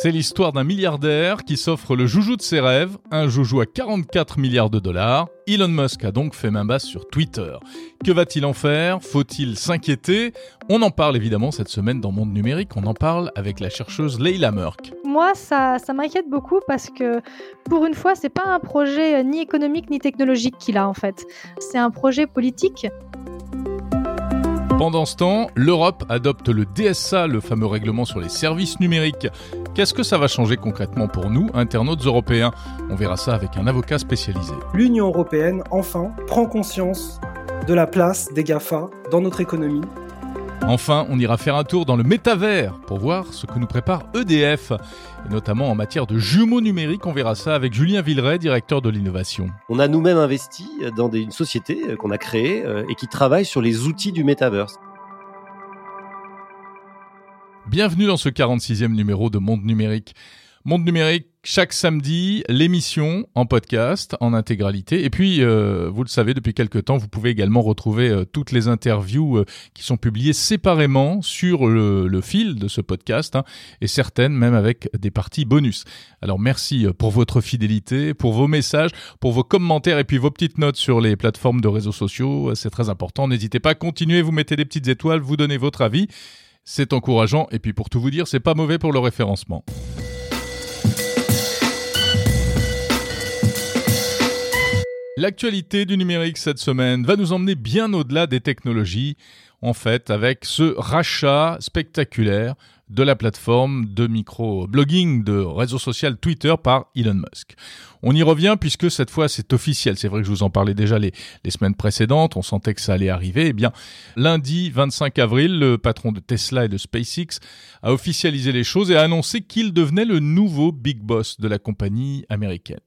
C'est l'histoire d'un milliardaire qui s'offre le joujou de ses rêves, un joujou à 44 milliards de dollars. Elon Musk a donc fait main basse sur Twitter. Que va-t-il en faire? Faut-il s'inquiéter? On en parle évidemment cette semaine dans Monde Numérique, on en parle avec la chercheuse Leila Murk. Moi, ça, ça m'inquiète beaucoup parce que pour une fois, c'est pas un projet euh, ni économique ni technologique qu'il a en fait. C'est un projet politique pendant ce temps, l'Europe adopte le DSA, le fameux règlement sur les services numériques. Qu'est-ce que ça va changer concrètement pour nous, internautes européens? On verra ça avec un avocat spécialisé. L'Union européenne, enfin, prend conscience de la place des GAFA dans notre économie Enfin, on ira faire un tour dans le métavers pour voir ce que nous prépare EDF, et notamment en matière de jumeaux numériques. On verra ça avec Julien Villeray, directeur de l'innovation. On a nous-mêmes investi dans une société euh, qu'on a créée euh, et qui travaille sur les outils du métaverse. Bienvenue dans ce 46e numéro de Monde Numérique. Monde numérique, chaque samedi, l'émission en podcast, en intégralité. Et puis, euh, vous le savez, depuis quelques temps, vous pouvez également retrouver euh, toutes les interviews euh, qui sont publiées séparément sur le, fil de ce podcast, hein, et certaines même avec des parties bonus. Alors, merci pour votre fidélité, pour vos messages, pour vos commentaires et puis vos petites notes sur les plateformes de réseaux sociaux. C'est très important. N'hésitez pas à continuer, vous mettez des petites étoiles, vous donnez votre avis. C'est encourageant et puis pour tout vous dire, c'est pas mauvais pour le référencement. L'actualité du numérique cette semaine va nous emmener bien au-delà des technologies, en fait, avec ce rachat spectaculaire de la plateforme de micro-blogging de réseau social Twitter par Elon Musk. On y revient puisque cette fois c'est officiel. C'est vrai que je vous en parlais déjà les, les semaines précédentes. On sentait que ça allait arriver. Eh bien, lundi 25 avril, le patron de Tesla et de SpaceX a officialisé les choses et a annoncé qu'il devenait le nouveau big boss de la compagnie américaine.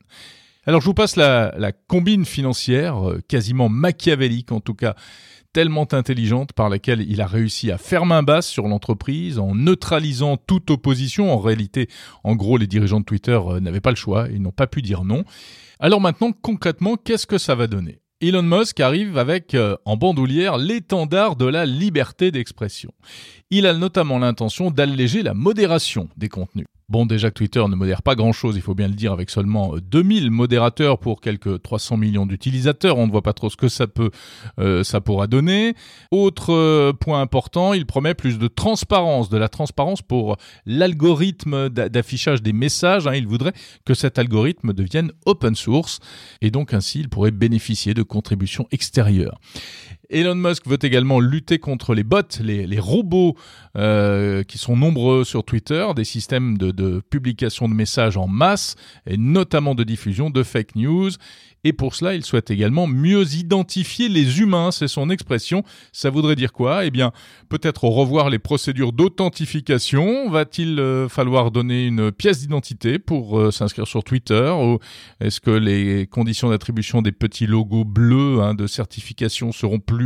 Alors je vous passe la, combine financière, euh, quasiment machiavélique en tout cas, tellement intelligente par laquelle il a réussi à faire main basse sur l'entreprise en neutralisant toute opposition. En réalité, en gros, les dirigeants de Twitter euh, n'avaient pas le choix, ils n'ont pas pu dire non. Alors maintenant, concrètement, qu'est-ce que ça va donner? Elon Musk arrive avec euh, en bandoulière l'étendard de la liberté d'expression. Il a notamment l'intention d'alléger la modération des contenus. Bon, déjà que Twitter ne modère pas grand-chose, il faut bien le dire, avec seulement 2000 euh, modérateurs pour quelques 300 millions d'utilisateurs. On ne voit pas trop ce que ça peut, euh, ça pourra donner. Autre euh, point important, il promet plus de transparence, de la transparence pour l'algorithme d'affichage des messages. Hein. Il voudrait que cet algorithme devienne open source et donc ainsi il pourrait bénéficier de contributions extérieures. Elon Musk veut également lutter contre les bots, les, robots euh, qui sont nombreux sur Twitter, des systèmes de, publication de messages en masse et notamment de diffusion de fake news. Et pour cela, il souhaite également mieux identifier les humains, c'est son expression. Ça voudrait dire quoi? Eh bien, peut-être revoir les procédures d'authentification. Va-t-il euh, falloir donner une pièce d'identité pour euh, s'inscrire sur Twitter? Ou est-ce que les conditions d'attribution des petits logos bleus hein, de certification seront plus,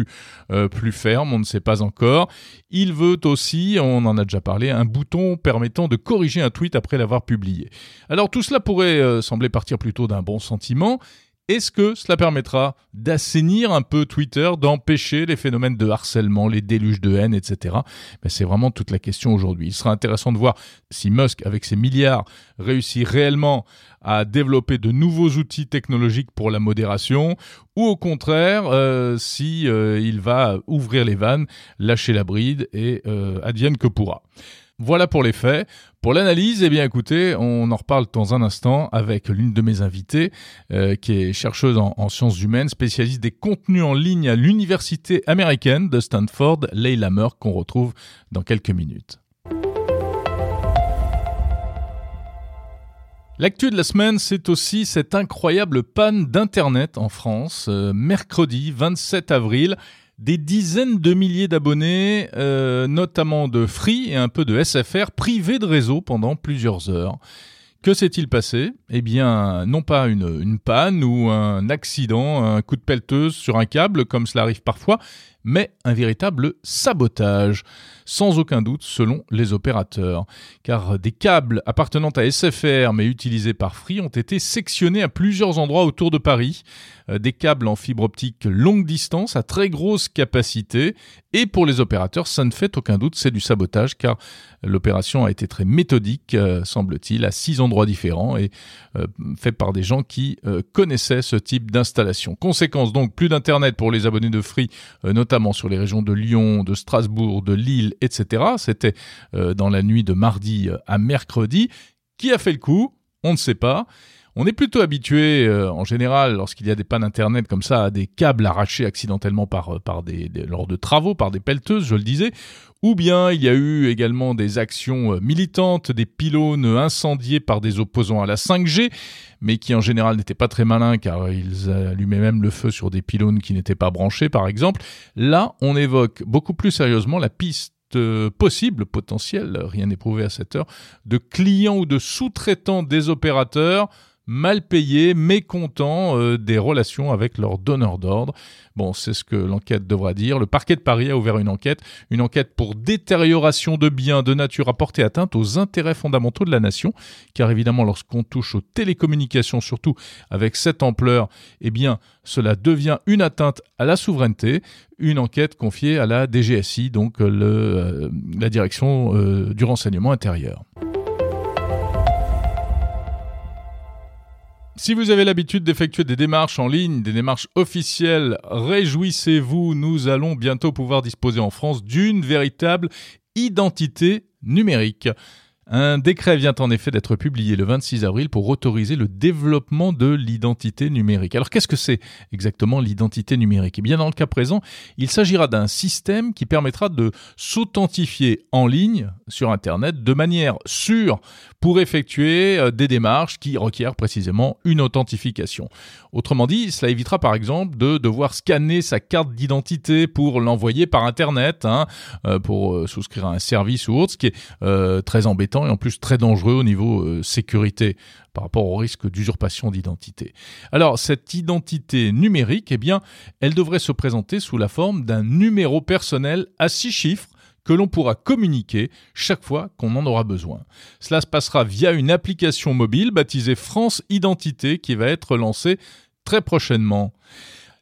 euh, plus fermes On ne sait pas encore. Il veut aussi, on en a déjà parlé, un bouton permettant de corriger un tweet après l'avoir publié. Alors tout cela pourrait sembler partir plutôt d'un bon sentiment. Est-ce que cela permettra d'assainir un peu Twitter, d'empêcher les phénomènes de harcèlement, les déluges de haine, etc. Ben, c'est vraiment toute la question aujourd'hui. Il sera intéressant de voir si Musk, avec ses milliards, réussit réellement à développer de nouveaux outils technologiques pour la modération, ou au contraire, euh, si euh, il va ouvrir les vannes, lâcher la bride et euh, advienne que pourra. Voilà pour les faits. Pour l'analyse, eh bien écoutez, on en reparle dans un instant avec l'une de mes invitées, euh, qui est chercheuse en, sciences humaines, spécialiste des contenus en ligne à l'université américaine de Stanford, Leila Murk, qu'on retrouve dans quelques minutes. L'actu de la semaine, c'est aussi cette incroyable panne d'Internet en France, euh, mercredi 27 avril des dizaines de milliers d'abonnés, euh, notamment de Free et un peu de SFR, privés de réseau pendant plusieurs heures. Que s'est-il passé? Eh bien, non pas une, panne ou un accident, un coup de pelleteuse sur un câble, comme cela arrive parfois, mais un véritable sabotage, sans aucun doute selon les opérateurs, car des câbles appartenant à SFR mais utilisés par Free ont été sectionnés à plusieurs endroits autour de Paris, euh, des câbles en fibre optique longue distance à très grosse capacité, et pour les opérateurs, ça ne fait aucun doute, c'est du sabotage, car l'opération a été très méthodique, euh, semble-t-il, à six endroits différents, et euh, fait par des gens qui connaissaient ce type d'installation. Conséquence donc, plus d'Internet pour les abonnés de Free, notamment sur les régions de Lyon, de Strasbourg, de Lille, etc. C'était dans la nuit de mardi à mercredi. Qui a fait le coup? On ne sait pas. On est plutôt habitué, euh, en général, lorsqu'il y a des pannes internet comme ça, à des câbles arrachés accidentellement par, euh, des, lors de travaux, par des pelleteuses, je le disais. Ou bien il y a eu également des actions euh, militantes, des pylônes incendiés par des opposants à la 5G, mais qui en général n'étaient pas très malins car ils allumaient même le feu sur des pylônes qui n'étaient pas branchés, par exemple. Là, on évoque beaucoup plus sérieusement la piste possible, potentielle, rien n'est prouvé à cette heure, de clients ou de sous-traitants des opérateurs mal payés, mécontents euh, des relations avec leurs donneurs d'ordre. Bon, c'est ce que l'enquête devra dire. Le parquet de Paris a ouvert une enquête, une enquête pour détérioration de biens de nature à porter atteinte aux intérêts fondamentaux de la nation, car évidemment, lorsqu'on touche aux télécommunications, surtout avec cette ampleur, eh bien, cela devient une atteinte à la souveraineté. Une enquête confiée à la DGSI, donc le, euh, la direction euh, du renseignement intérieur. Si vous avez l'habitude d'effectuer des démarches en ligne, des démarches officielles, réjouissez-vous, nous allons bientôt pouvoir disposer en France d'une véritable identité numérique. Un décret vient en effet d'être publié le 26 avril pour autoriser le développement de l'identité numérique. Alors qu'est-ce que c'est exactement l'identité numérique? Eh bien dans le cas présent, il s'agira d'un système qui permettra de s'authentifier en ligne sur Internet de manière sûre pour effectuer euh, des démarches qui requièrent précisément une authentification. Autrement dit, cela évitera par exemple de devoir scanner sa carte d'identité pour l'envoyer par Internet, hein, euh, pour euh, souscrire à un service ou autre, ce qui est très embêtant et en plus très dangereux au niveau sécurité par rapport au risque d'usurpation d'identité. Alors cette identité numérique, eh bien, elle devrait se présenter sous la forme d'un numéro personnel à six chiffres que l'on pourra communiquer chaque fois qu'on en aura besoin. Cela se passera via une application mobile baptisée France Identité qui va être lancée très prochainement.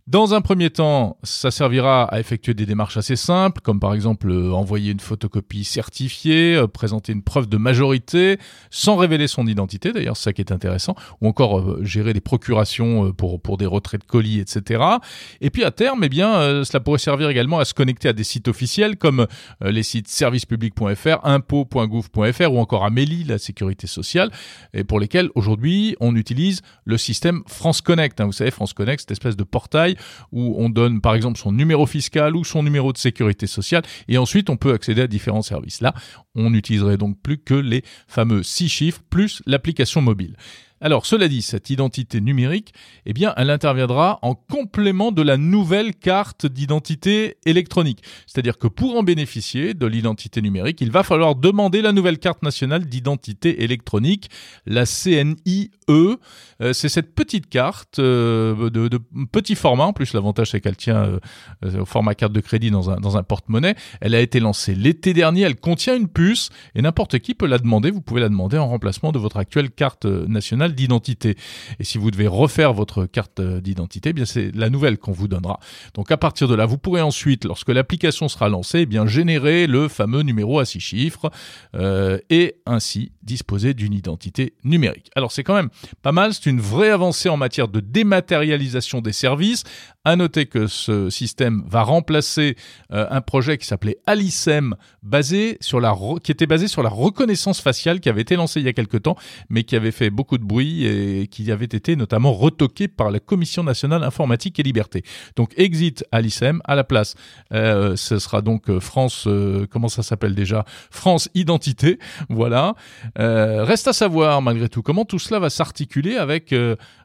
Dans un premier temps, ça servira à effectuer des démarches assez simples, comme par exemple euh, envoyer une photocopie certifiée, euh, présenter une preuve de majorité, sans révéler son identité, d'ailleurs c'est ça qui est intéressant, ou encore euh, gérer des procurations pour, pour des retraits de colis, etc. Et puis à terme, eh bien, cela pourrait servir également à se connecter à des sites officiels comme les sites servicepublic.fr, impôts.gouv.fr ou encore Amélie, la sécurité sociale, et pour lesquels aujourd'hui on utilise le système France Connect. Hein. Vous savez, France Connect, cette espèce de portail où on donne par exemple son numéro fiscal ou son numéro de sécurité sociale et ensuite on peut accéder à différents services. Là, on n'utiliserait donc plus que les fameux six chiffres plus l'application mobile. Alors, cela dit, cette identité numérique, eh bien, elle interviendra en complément de la nouvelle carte d'identité électronique. C'est-à-dire que pour en bénéficier de l'identité numérique, il va falloir demander la nouvelle carte nationale d'identité électronique, la CNIE. Euh, c'est cette petite carte euh, de, petit format. En plus, l'avantage, c'est qu'elle tient euh, au format carte de crédit dans un, dans un porte-monnaie. Elle a été lancée l'été dernier. Elle contient une puce et n'importe qui peut la demander. Vous pouvez la demander en remplacement de votre actuelle carte nationale d'identité. Et si vous devez refaire votre carte d'identité, eh bien c'est la nouvelle qu'on vous donnera. Donc à partir de là, vous pourrez ensuite, lorsque l'application sera lancée, eh bien générer le fameux numéro à six chiffres euh, et ainsi disposer d'une identité numérique. Alors c'est quand même pas mal, c'est une vraie avancée en matière de dématérialisation des services. À noter que ce système va remplacer euh, un projet qui s'appelait Alicem, basé sur la qui était basé sur la reconnaissance faciale qui avait été lancé il y a quelque temps, mais qui avait fait beaucoup de bruit et qui avait été notamment retoqué par la Commission nationale informatique et liberté. Donc exit à l'ICM à la place. Euh, ce sera donc euh, France, euh, comment ça s'appelle déjà? France Identité. Voilà. reste à savoir malgré tout comment tout cela va s'articuler avec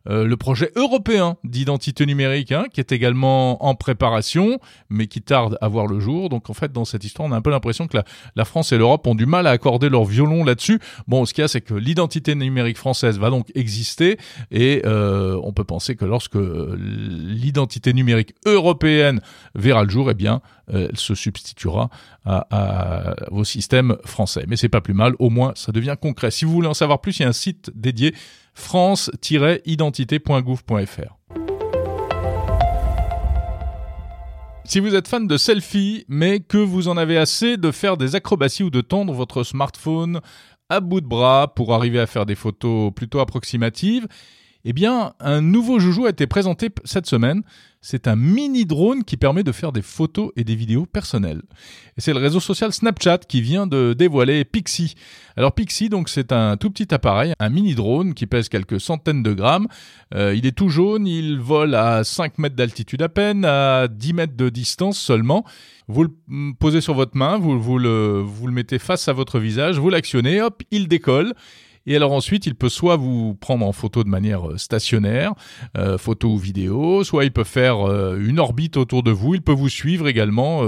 euh, le projet européen d'identité numérique, hein, qui est également en préparation, mais qui tarde à voir le jour. Donc en fait, dans cette histoire, on a un peu l'impression que la, France et l'Europe ont du mal à accorder leur violon là-dessus. Bon, ce qu'il y a, c'est que l'identité numérique française va donc exister, et euh, on peut penser que lorsque l'identité numérique européenne verra le jour, eh bien, elle se substituera à, à, systèmes français. Mais c'est pas plus mal, au moins ça devient concret. Si vous voulez en savoir plus, il y a un site dédié france-identité.gouv.fr. Si vous êtes fan de selfies, mais que vous en avez assez de faire des acrobaties ou de tendre votre smartphone à bout de bras pour arriver à faire des photos plutôt approximatives, eh bien, un nouveau joujou a été présenté cette semaine. C'est un mini drone qui permet de faire des photos et des vidéos personnelles. Et c'est le réseau social Snapchat qui vient de dévoiler Pixie. Alors Pixie, donc c'est un tout petit appareil, un mini drone qui pèse quelques centaines de grammes. Euh, il est tout jaune, il vole à 5 mètres d'altitude à peine, à 10 mètres de distance seulement. Vous le posez sur votre main, vous, le, vous le mettez face à votre visage, vous l'actionnez, hop, il décolle. Et alors ensuite, il peut soit vous prendre en photo de manière euh, stationnaire, euh, photo ou vidéo, soit il peut faire euh, une orbite autour de vous. Il peut vous suivre également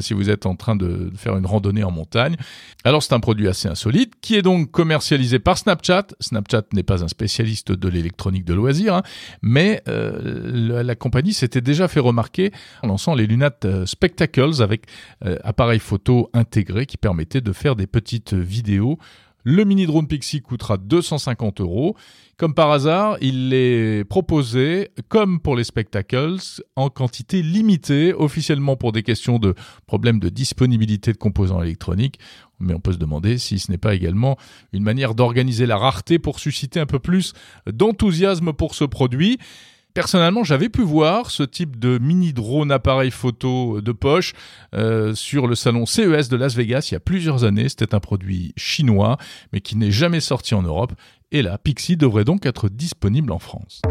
si vous êtes en train de faire une randonnée en montagne. Alors c'est un produit assez insolite qui est donc commercialisé par Snapchat. Snapchat n'est pas un spécialiste de l'électronique de loisirs, hein, mais la, compagnie s'était déjà fait remarquer en lançant les lunettes Spectacles avec appareil photo intégré qui permettait de faire des petites vidéos le mini drone Pixie coûtera 250 euros. Comme par hasard, il est proposé, comme pour les spectacles, en quantité limitée, officiellement pour des questions de problèmes de disponibilité de composants électroniques. Mais on peut se demander si ce n'est pas également une manière d'organiser la rareté pour susciter un peu plus d'enthousiasme pour ce produit. Personnellement, j'avais pu voir ce type de mini drone appareil photo de poche euh, sur le salon CES de Las Vegas il y a plusieurs années. C'était un produit chinois, mais qui n'est jamais sorti en Europe. Et là, Pixie devrait donc être disponible en France.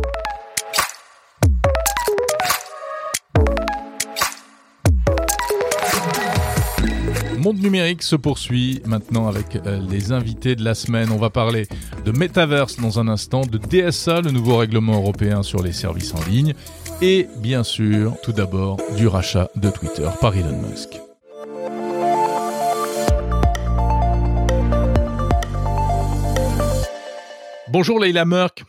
Monde numérique se poursuit maintenant avec euh, les invités de la semaine. On va parler de Metaverse dans un instant, de DSA, le nouveau règlement européen sur les services en ligne, et bien sûr, tout d'abord, du rachat de Twitter par Elon Musk. Bonjour Leila Merck.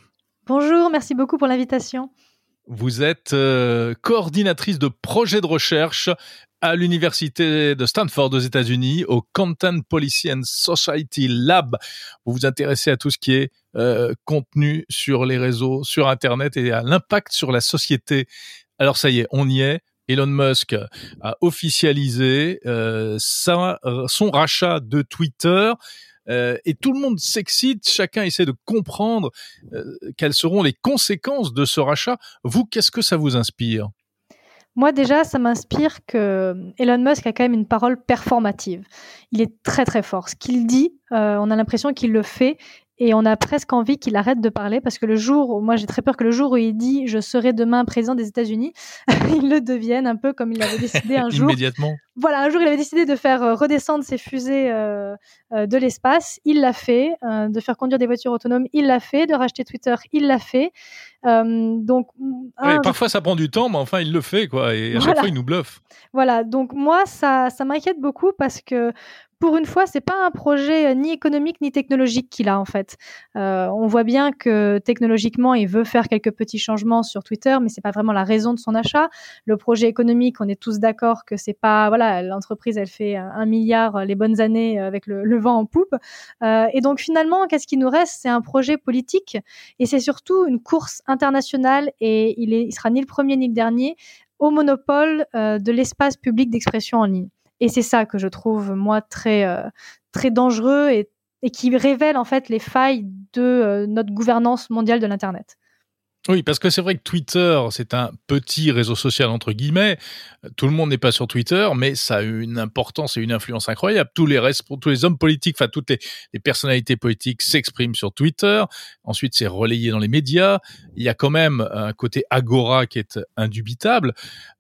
Bonjour, merci beaucoup pour l'invitation. Vous êtes euh, coordinatrice de projet de recherche à l'université de Stanford aux États-Unis, au Content Policy and Society Lab. Vous vous intéressez à tout ce qui est euh, contenu sur les réseaux, sur Internet et à l'impact sur la société. Alors ça y est, on y est. Elon Musk a officialisé euh, sa, son rachat de Twitter. Euh, et tout le monde s'excite, chacun essaie de comprendre euh, quelles seront les conséquences de ce rachat. Vous, qu'est-ce que ça vous inspire? Moi déjà, ça m'inspire que Elon Musk a quand même une parole performative. Il est très très fort. Ce qu'il dit, euh, on a l'impression qu'il le fait et on a presque envie qu'il arrête de parler parce que le jour, moi j'ai très peur que le jour où il dit je serai demain président des États-Unis, il le devienne un peu comme il avait décidé un jour. Immédiatement. Voilà, un jour il avait décidé de faire euh, redescendre ses fusées euh, euh, de l'espace, il l'a fait, euh, de faire conduire des voitures autonomes, il l'a fait, de racheter Twitter, il l'a fait. Donc, un, parfois ça prend du temps, mais enfin il le fait quoi, et à voilà. chaque fois il nous bluffe. Voilà, donc moi ça, ça m'inquiète beaucoup parce que pour une fois, c'est pas un projet ni économique ni technologique qu'il a en fait. Euh, on voit bien que technologiquement, il veut faire quelques petits changements sur Twitter, mais c'est pas vraiment la raison de son achat. Le projet économique, on est tous d'accord que c'est pas voilà, l'entreprise elle fait un milliard euh, les bonnes années avec le, vent en poupe. Euh, et donc finalement, qu'est-ce qui nous reste? C'est un projet politique et c'est surtout une course internationale et il, est, sera ni le premier ni le dernier au monopole euh, de l'espace public d'expression en ligne. Et c'est ça que je trouve moi très euh, très dangereux et, qui révèle en fait les failles de euh, notre gouvernance mondiale de l'internet. Oui, parce que c'est vrai que Twitter, c'est un petit réseau social entre guillemets. Tout le monde n'est pas sur Twitter, mais ça a une importance et une influence incroyable. Tous les tous les hommes politiques, enfin toutes les, les personnalités politiques s'expriment sur Twitter. Ensuite, c'est relayé dans les médias. Il y a quand même un côté agora qui est indubitable.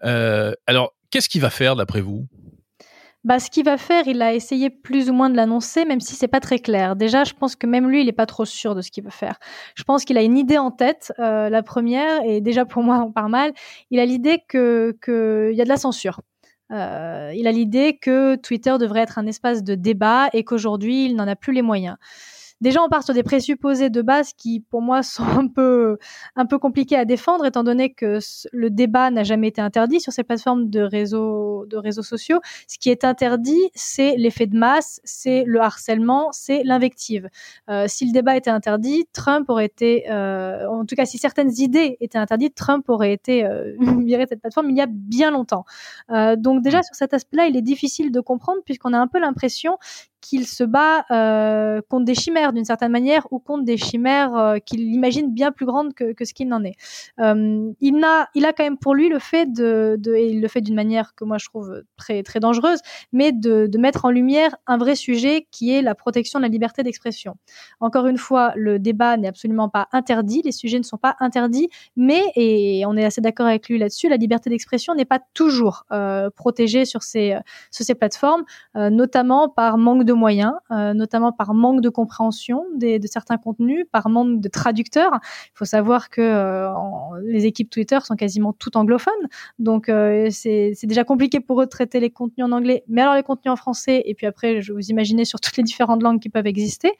Euh, alors, qu'est-ce qu'il va faire d'après vous? Bah, ce qu'il va faire, il a essayé plus ou moins de l'annoncer, même si c'est pas très clair. Déjà, je pense que même lui, il est pas trop sûr de ce qu'il veut faire. Je pense qu'il a une idée en tête. Euh, la première, et déjà pour moi, on part mal. Il a l'idée que qu'il y a de la censure. Euh, il a l'idée que Twitter devrait être un espace de débat et qu'aujourd'hui, il n'en a plus les moyens déjà on part sur des présupposés de base qui pour moi sont un peu un peu compliqués à défendre étant donné que le débat n'a jamais été interdit sur ces plateformes de réseaux de réseaux sociaux. Ce qui est interdit, c'est l'effet de masse, c'est le harcèlement, c'est l'invective. Euh, si le débat était interdit, Trump aurait été, euh, en tout cas si certaines idées étaient interdites, Trump aurait été euh, viré de cette plateforme il y a bien longtemps. Euh, donc déjà sur cet aspect-là, il est difficile de comprendre puisqu'on a un peu l'impression qu'il se bat euh, contre des chimères d'une certaine manière ou contre des chimères euh, qu'il imagine bien plus grandes que, ce qu'il n'en est. Euh, il, a, il a quand même pour lui le fait de, et il le fait d'une manière que moi je trouve très, très dangereuse, mais de, de mettre en lumière un vrai sujet qui est la protection de la liberté d'expression. Encore une fois, le débat n'est absolument pas interdit, les sujets ne sont pas interdits, mais, et on est assez d'accord avec lui là-dessus, la liberté d'expression n'est pas toujours protégée sur ces, sur ces plateformes, notamment par manque de moyens, euh, notamment par manque de compréhension des, de certains contenus, par manque de traducteurs. Il faut savoir que euh, les équipes Twitter sont quasiment toutes anglophones, donc euh, c'est déjà compliqué pour eux de traiter les contenus en anglais, mais alors les contenus en français, et puis après, je vous imaginer sur toutes les différentes langues qui peuvent exister.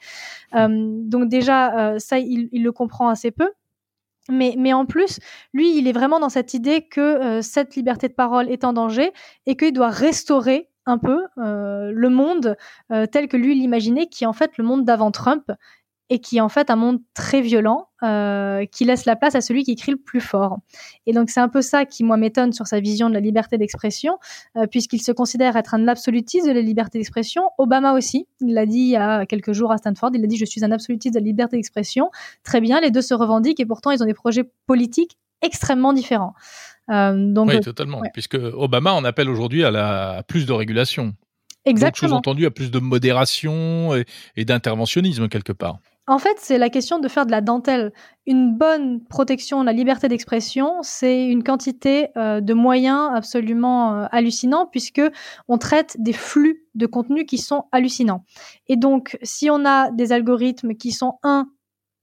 donc déjà, ça, il, le comprend assez peu. Mais, mais, en plus, lui, il est vraiment dans cette idée que euh, cette liberté de parole est en danger et qu'il doit restaurer un peu euh, le monde euh, tel que lui l'imaginait, qui est en fait le monde d'avant Trump et qui est en fait un monde très violent euh, qui laisse la place à celui qui crie le plus fort. Et donc c'est un peu ça qui moi m'étonne sur sa vision de la liberté d'expression, puisqu'il se considère être un absolutiste de la liberté d'expression. Obama aussi, il l'a dit il y a quelques jours à Stanford, il a dit je suis un absolutiste de la liberté d'expression. Très bien, les deux se revendiquent et pourtant ils ont des projets politiques extrêmement différents. Euh, donc, oui, totalement. Puisque Obama en appelle aujourd'hui à, la, à plus de régulation. Exactement. sous-entendu à plus de modération et, et d'interventionnisme quelque part. En fait, c'est la question de faire de la dentelle. Une bonne protection de la liberté d'expression, c'est une quantité euh, de moyens absolument euh, hallucinants puisque on traite des flux de contenu qui sont hallucinants. Et donc, si on a des algorithmes qui sont un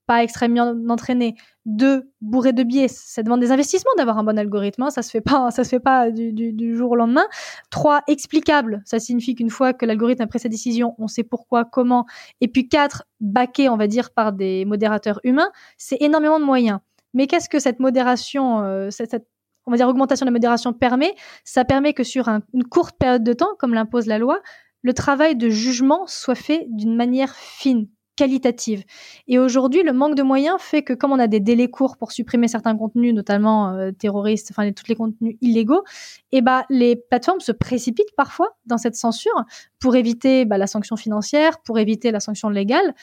pas extrêmement entraîné, deux, bourré de biais, ça demande des investissements d'avoir un bon algorithme, hein, ça se fait pas, ça se fait pas du, du, du, jour au lendemain. Trois, explicable, ça signifie qu'une fois que l'algorithme a pris sa décision, on sait pourquoi, comment. Et puis quatre, baqué, on va dire, par des modérateurs humains, c'est énormément de moyens. Mais qu'est-ce que cette modération, euh, cette, cette, on va dire augmentation de la modération permet? Ça permet que sur un, une courte période de temps, comme l'impose la loi, le travail de jugement soit fait d'une manière fine, qualitative. Et aujourd'hui, le manque de moyens fait que comme on a des délais courts pour supprimer certains contenus, notamment euh, terroristes, enfin tous les contenus illégaux, et eh bah les plateformes se précipitent parfois dans cette censure pour éviter bah, la sanction financière, pour éviter la sanction légale.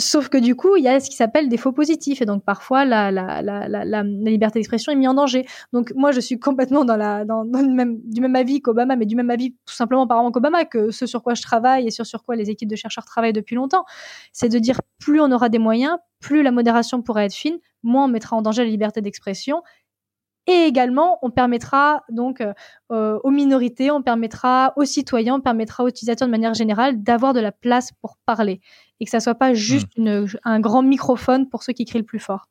Sauf que du coup, il y a ce qui s'appelle des faux positifs. Et donc, parfois, la, la, la, la, liberté d'expression est mise en danger. Donc, moi, je suis complètement dans la, dans, le même, du même avis qu'Obama, mais du même avis tout simplement par rapport qu'Obama, que ce sur quoi je travaille et sur, sur quoi les équipes de chercheurs travaillent depuis longtemps. C'est de dire plus on aura des moyens, plus la modération pourra être fine, moins on mettra en danger la liberté d'expression et également, on permettra donc euh, euh, aux minorités, on permettra aux citoyens, on permettra aux utilisateurs de manière générale d'avoir de la place pour parler et que ça soit pas juste mmh. une, un grand microphone pour ceux qui crient le plus fort.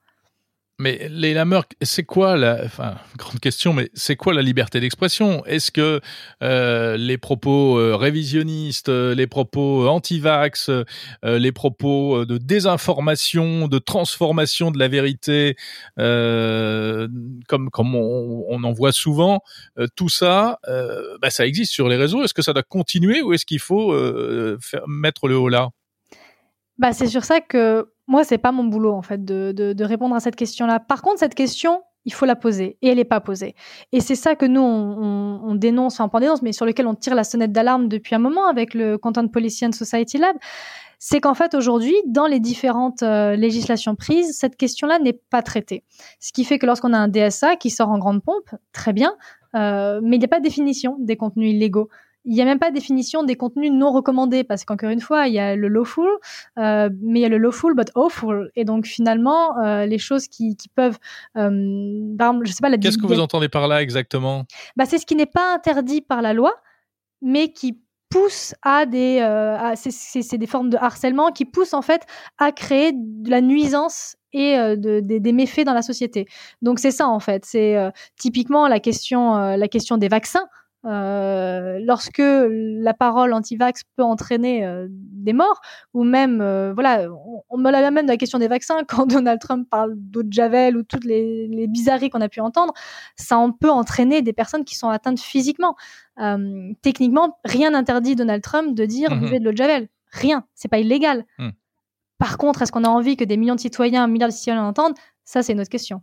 Mais les Murk, c'est quoi la, enfin, grande question, mais c'est quoi la liberté d'expression? Est-ce que euh, les propos euh, révisionnistes, euh, les propos anti-vax, euh, les propos de désinformation, de transformation de la vérité, euh, comme comme on, on, en voit souvent, tout ça, bah, ça existe sur les réseaux. Est-ce que ça doit continuer ou est-ce qu'il faut faire, mettre le haut là? Bah, c'est sur ça que moi, c'est pas mon boulot en fait de, de, de répondre à cette question-là. Par contre, cette question, il faut la poser et elle n'est pas posée. Et c'est ça que nous, on, on, on dénonce, enfin pas dénonce, mais sur lequel on tire la sonnette d'alarme depuis un moment avec le Content Policy and Society Lab. C'est qu'en fait, aujourd'hui, dans les différentes euh, législations prises, cette question-là n'est pas traitée. Ce qui fait que lorsqu'on a un DSA qui sort en grande pompe, très bien, euh, mais il n'y a pas de définition des contenus illégaux il n'y a même pas de définition des contenus non recommandés parce qu'encore une fois, il y a le lawful, euh, mais il y a le lawful but awful. Et donc finalement, euh, les choses qui, qui peuvent, euh, je sais pas la. Qu'est-ce que vous entendez par là exactement? Bah c'est ce qui n'est pas interdit par la loi, mais qui poussent à des, euh, c'est des formes de harcèlement qui poussent en fait à créer de la nuisance et euh, de, des méfaits dans la société. Donc c'est ça en fait. C'est euh, typiquement la question, la question des vaccins. Euh, lorsque la parole anti-vax peut entraîner euh, des morts, ou même, euh, voilà, on, me l'a même de la question des vaccins, quand Donald Trump parle d'eau de Javel ou toutes les, les bizarreries qu'on a pu entendre, ça en peut entraîner des personnes qui sont atteintes physiquement. techniquement, rien n'interdit Donald Trump de dire mmh buvez de l'eau de Javel. Rien, c'est pas illégal. Mmh. Par contre, est-ce qu'on a envie que des millions de citoyens, un milliard de citoyens l'entendent? Ça, c'est une autre question.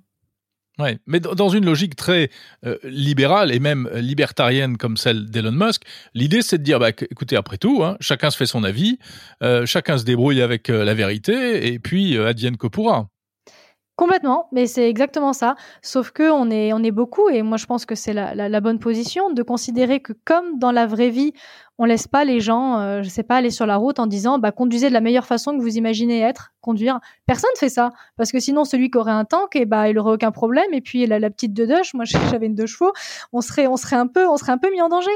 Ouais, mais dans une logique très euh, libérale et même libertarienne comme celle d'Elon Musk, l'idée c'est de dire, bah, écoutez, après tout, hein, chacun se fait son avis, euh, chacun se débrouille avec euh, la vérité, et puis advienne que pourra. Complètement, mais c'est exactement ça. Sauf que on est, on est beaucoup, et moi je pense que c'est la, la, bonne position de considérer que comme dans la vraie vie, on laisse pas les gens, euh, je sais pas, aller sur la route en disant, bah conduisez de la meilleure façon que vous imaginez être, conduire. Personne fait ça, parce que sinon celui qui aurait un tank, et eh bah il aurait aucun problème. Et puis la, la petite de deux, moi j'avais une deux chevaux, on serait, on serait un peu, on serait un peu mis en danger.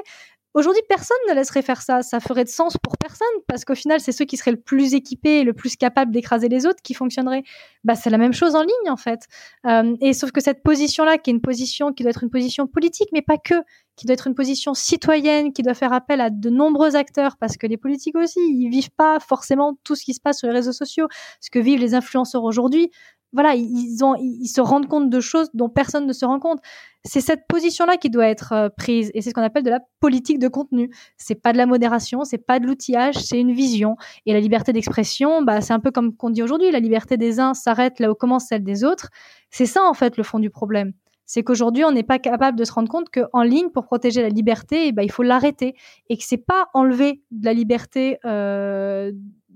Aujourd'hui, personne ne laisserait faire ça. Ça ferait de sens pour personne parce qu'au final, c'est ceux qui seraient le plus équipés et le plus capables d'écraser les autres qui fonctionneraient. Bah, c'est la même chose en ligne en fait. Euh, et sauf que cette position-là, qui est une position qui doit être une position politique, mais pas que, qui doit être une position citoyenne, qui doit faire appel à de nombreux acteurs, parce que les politiques aussi, ils vivent pas forcément tout ce qui se passe sur les réseaux sociaux, ce que vivent les influenceurs aujourd'hui voilà, ils, ont, ils se rendent compte de choses dont personne ne se rend compte. C'est cette position-là qui doit être euh, prise, et c'est ce qu'on appelle de la politique de contenu. C'est pas de la modération, c'est pas de l'outillage, c'est une vision. Et la liberté d'expression, bah, c'est un peu comme qu'on dit aujourd'hui, la liberté des uns s'arrête là où commence celle des autres. C'est ça en fait le fond du problème. C'est qu'aujourd'hui, on n'est pas capable de se rendre compte qu'en ligne, pour protéger la liberté, eh ben, il faut l'arrêter, et que c'est pas enlever de la liberté euh,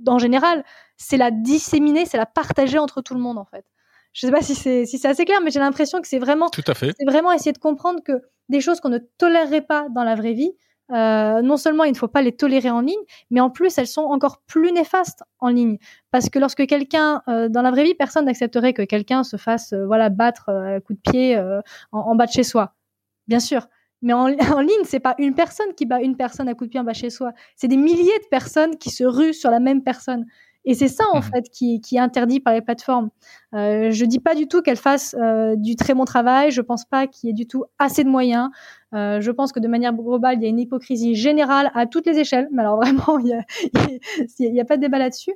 en général, c'est la disséminer, c'est la partager entre tout le monde en fait. Je sais pas si c'est si c'est assez clair, mais j'ai l'impression que c'est vraiment tout à fait. C'est vraiment essayer de comprendre que des choses qu'on ne tolérerait pas dans la vraie vie, euh, non seulement il ne faut pas les tolérer en ligne, mais en plus elles sont encore plus néfastes en ligne. Parce que lorsque quelqu'un, euh, dans la vraie vie, personne n'accepterait que quelqu'un se fasse euh, voilà battre à coup de pied en, en, bas de chez soi. Bien sûr. Mais en, en ligne, c'est pas une personne qui bat une personne à coup de pied en bas chez soi. C'est des milliers de personnes qui se ruent sur la même personne. Et c'est ça, en mmh fait, qui, qui, est interdit par les plateformes. Euh, je dis pas du tout qu'elles fassent euh, du très bon travail. Je pense pas qu'il y ait du tout assez de moyens. Euh, je pense que de manière globale, il y a une hypocrisie générale à toutes les échelles. Mais alors vraiment, il y a, a pas de débat là-dessus.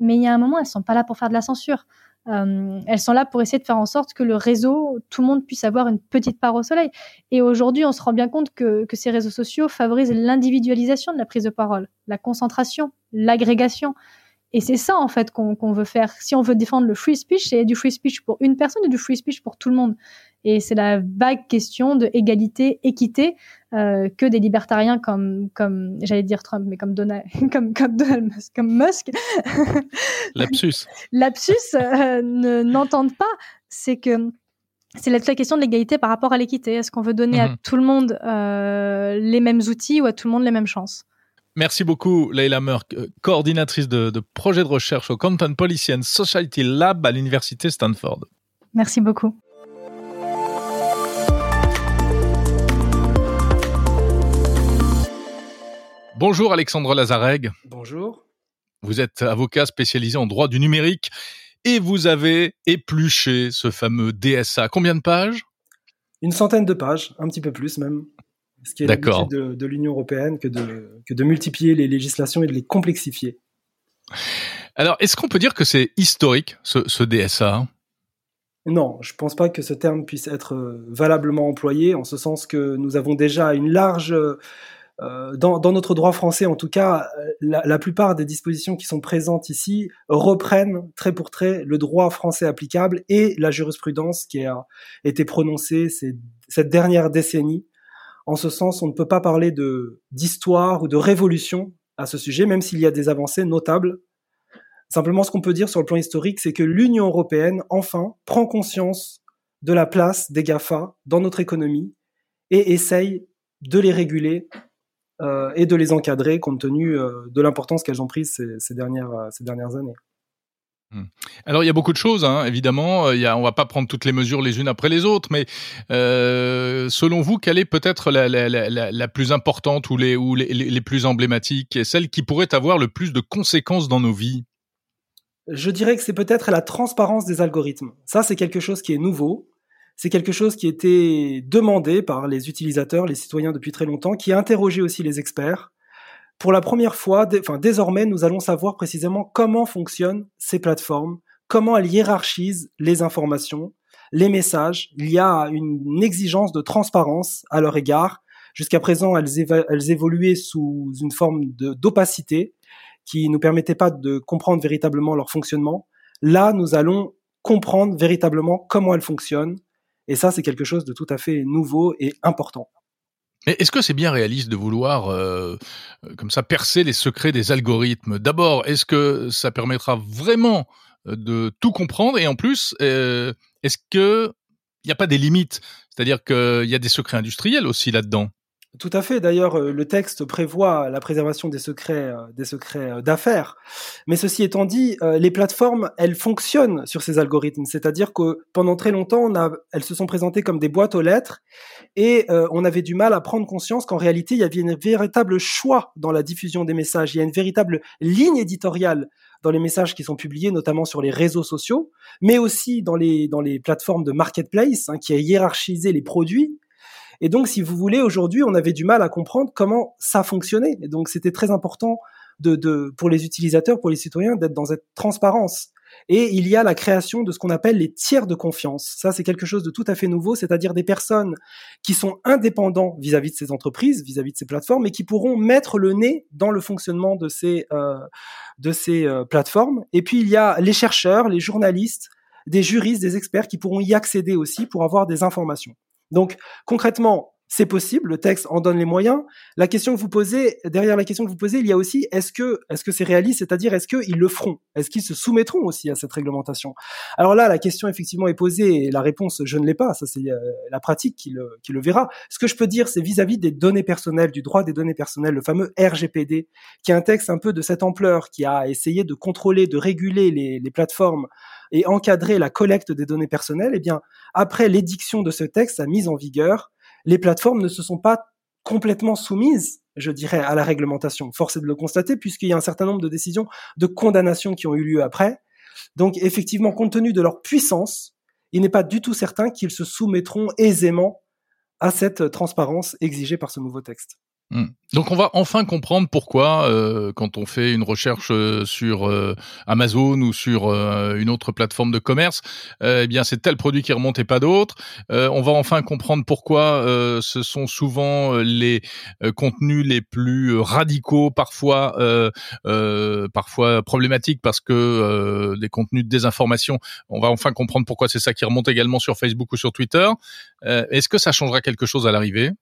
Mais il y a un moment, elles sont pas là pour faire de la censure. Euh, elles sont là pour essayer de faire en sorte que le réseau, tout le monde puisse avoir une petite part au soleil. Et aujourd'hui, on se rend bien compte que, que ces réseaux sociaux favorisent l'individualisation de la prise de parole, la concentration, l'agrégation. Et c'est ça, en fait, qu'on veut faire. Si on veut défendre le free speech, c'est du free speech pour une personne et du free speech pour tout le monde. Et c'est la vague question de égalité, équité, euh, que des libertariens comme, comme j'allais dire Trump, mais comme Donald, comme, comme Donald Musk, comme Musk. Lapsus. Lapsus, euh, n'entendent pas. C'est que c'est la, la, question de l'égalité par rapport à l'équité. Est-ce qu'on veut donner à mhm. tout le monde euh, les mêmes outils ou à tout le monde les mêmes chances? Merci beaucoup, Leila Merck, coordinatrice de, de, projet de recherche au Content Policy and Society Lab à l'Université Stanford. Merci beaucoup. Bonjour Alexandre Lazareg. Bonjour. Vous êtes avocat spécialisé en droit du numérique et vous avez épluché ce fameux DSA. Combien de pages? Une centaine de pages, un petit peu plus même ce qui est l'habitude de, de l'Union européenne que de, que de multiplier les législations et de les complexifier. Alors, est-ce qu'on peut dire que c'est historique, ce, ce DSA non, je ne pense pas que ce terme puisse être euh, valablement employé, en ce sens que nous avons déjà une large... Euh, dans, dans, notre droit français, en tout cas, la, la, plupart des dispositions qui sont présentes ici reprennent trait pour trait le droit français applicable et la jurisprudence qui a été prononcée ces, cette dernière décennie en ce sens, on ne peut pas parler de d'histoire ou de révolution à ce sujet, même s'il y a des avancées notables. Simplement, ce qu'on peut dire sur le plan historique, c'est que l'Union européenne, enfin, prend conscience de la place des GAFA dans notre économie et essaye de les réguler euh, et de les encadrer compte tenu euh, de l'importance qu'elles ont prise ces, dernières, ces dernières années. Hmm. Alors il y a beaucoup de choses, hein, évidemment. Il y a, on va pas prendre toutes les mesures les unes après les autres, mais euh, selon vous, quelle est peut-être la, la, la, la, plus importante ou, les, ou les, les, plus emblématiques et celle qui pourrait avoir le plus de conséquences dans nos vies? Je dirais que c'est peut-être la transparence des algorithmes. Ça, c'est quelque chose qui est nouveau. C'est quelque chose qui était demandé par les utilisateurs, les citoyens depuis très longtemps, qui a aussi les experts pour la première fois, enfin désormais, nous allons savoir précisément comment fonctionnent ces plateformes, comment elles hiérarchisent les informations, les messages. Il y a une exigence de transparence à leur égard. Jusqu'à présent, elles, elles, évoluaient sous une forme d'opacité qui ne nous permettait pas de comprendre véritablement leur fonctionnement. Là, nous allons comprendre véritablement comment elles fonctionnent. Et ça, c'est quelque chose de tout à fait nouveau et important. Mais est-ce que c'est bien réaliste de vouloir, euh, euh, comme ça, percer les secrets des algorithmes? D'abord, est-ce que ça permettra vraiment euh, de tout comprendre? Et en plus, est-ce que il n'y a pas des limites? C'est-à-dire qu'il y a des secrets industriels aussi là-dedans. Tout à fait. D'ailleurs, euh, le texte prévoit la préservation des secrets, euh, des secrets euh, d'affaires. Mais ceci étant dit, les plateformes, elles fonctionnent sur ces algorithmes. C'est-à-dire que pendant très longtemps, elles se sont présentées comme des boîtes aux lettres et on avait du mal à prendre conscience qu'en réalité, il y avait un véritable choix dans la diffusion des messages. Il y a une véritable ligne éditoriale dans les messages qui sont publiés, notamment sur les réseaux sociaux, mais aussi dans les, dans les plateformes de marketplace, hein, qui a hiérarchisé les produits et donc, si vous voulez, aujourd'hui, on avait du mal à comprendre comment ça fonctionnait. Et donc, c'était très important de, de, pour les utilisateurs, pour les citoyens, d'être dans cette transparence. Et il y a la création de ce qu'on appelle les tiers de confiance. Ça, c'est quelque chose de tout à fait nouveau, c'est-à-dire des personnes qui sont indépendants vis-à-vis de ces entreprises, vis-à-vis de ces plateformes, et qui pourront mettre le nez dans le fonctionnement de ces, euh, de ces euh, plateformes. Et puis, il y a les chercheurs, les journalistes, des juristes, des experts qui pourront y accéder aussi pour avoir des informations. Donc concrètement, c'est possible, le texte en donne les moyens. La question que vous posez, derrière la question que vous posez, il y a aussi est-ce que est-ce que c'est réaliste, c'est-à-dire est-ce qu'ils le feront, est-ce qu'ils se soumettront aussi à cette réglementation? Alors là, la question effectivement est posée et la réponse je ne l'ai pas, ça c'est euh, la pratique qui le, qui le verra. Ce que je peux dire, c'est vis-à-vis des données personnelles, du droit des données personnelles, le fameux RGPD, qui est un texte un peu de cette ampleur, qui a essayé de contrôler, de réguler les, les plateformes et encadrer la collecte des données personnelles, eh bien, après l'édiction de ce texte, sa mise en vigueur, les plateformes ne se sont pas complètement soumises, je dirais, à la réglementation. Force est de le constater, puisqu'il y a un certain nombre de décisions de condamnation qui ont eu lieu après. Donc, effectivement, compte tenu de leur puissance, il n'est pas du tout certain qu'ils se soumettront aisément à cette transparence exigée par ce nouveau texte. Hmm. Donc on va enfin comprendre pourquoi euh, quand on fait une recherche euh, sur euh, Amazon ou sur une autre plateforme de commerce, eh bien c'est tel produit qui remonte et pas d'autres. on va enfin comprendre pourquoi ce sont souvent les contenus les plus radicaux, parfois parfois problématiques parce que des contenus de désinformation. On va enfin comprendre pourquoi c'est ça qui remonte également sur Facebook ou sur Twitter. Est-ce que ça changera quelque chose à l'arrivée?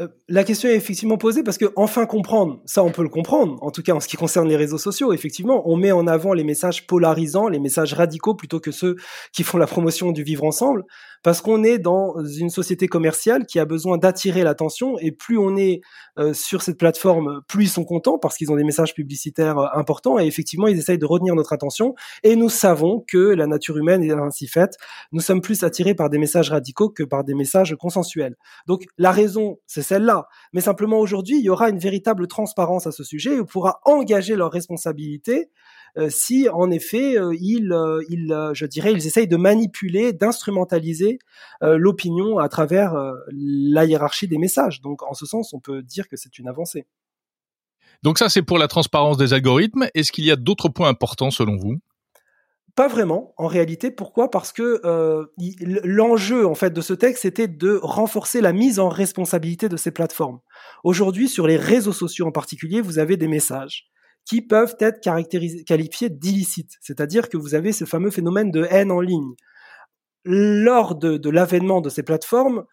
Euh, la question est effectivement posée parce que enfin comprendre, ça on peut le comprendre, en tout cas en ce qui concerne les réseaux sociaux, effectivement, on met en avant les messages polarisants, les messages radicaux plutôt que ceux qui font la promotion du vivre ensemble, parce qu'on est dans une société commerciale qui a besoin d'attirer l'attention et plus on est euh, sur cette plateforme, plus ils sont contents parce qu'ils ont des messages publicitaires euh, importants et effectivement ils essayent de retenir notre attention et nous savons que la nature humaine est ainsi faite, nous sommes plus attirés par des messages radicaux que par des messages consensuels. Donc la raison c'est celle-là. Mais simplement aujourd'hui, il y aura une véritable transparence à ce sujet et on pourra engager leurs responsabilités si en effet euh, ils, euh, ils je dirais, ils essayent de manipuler, d'instrumentaliser l'opinion à travers la hiérarchie des messages. Donc en ce sens, on peut dire que c'est une avancée. Donc ça, c'est pour la transparence des algorithmes. Est-ce qu'il y a d'autres points importants selon vous? Pas vraiment, en réalité. Pourquoi? Parce que euh, l'enjeu en fait de ce texte était de renforcer la mise en responsabilité de ces plateformes. Aujourd'hui, sur les réseaux sociaux en particulier, vous avez des messages qui peuvent être qualifiés d'illicites, c'est-à-dire que vous avez ce fameux phénomène de haine en ligne. Lors de, l'avènement de ces plateformes,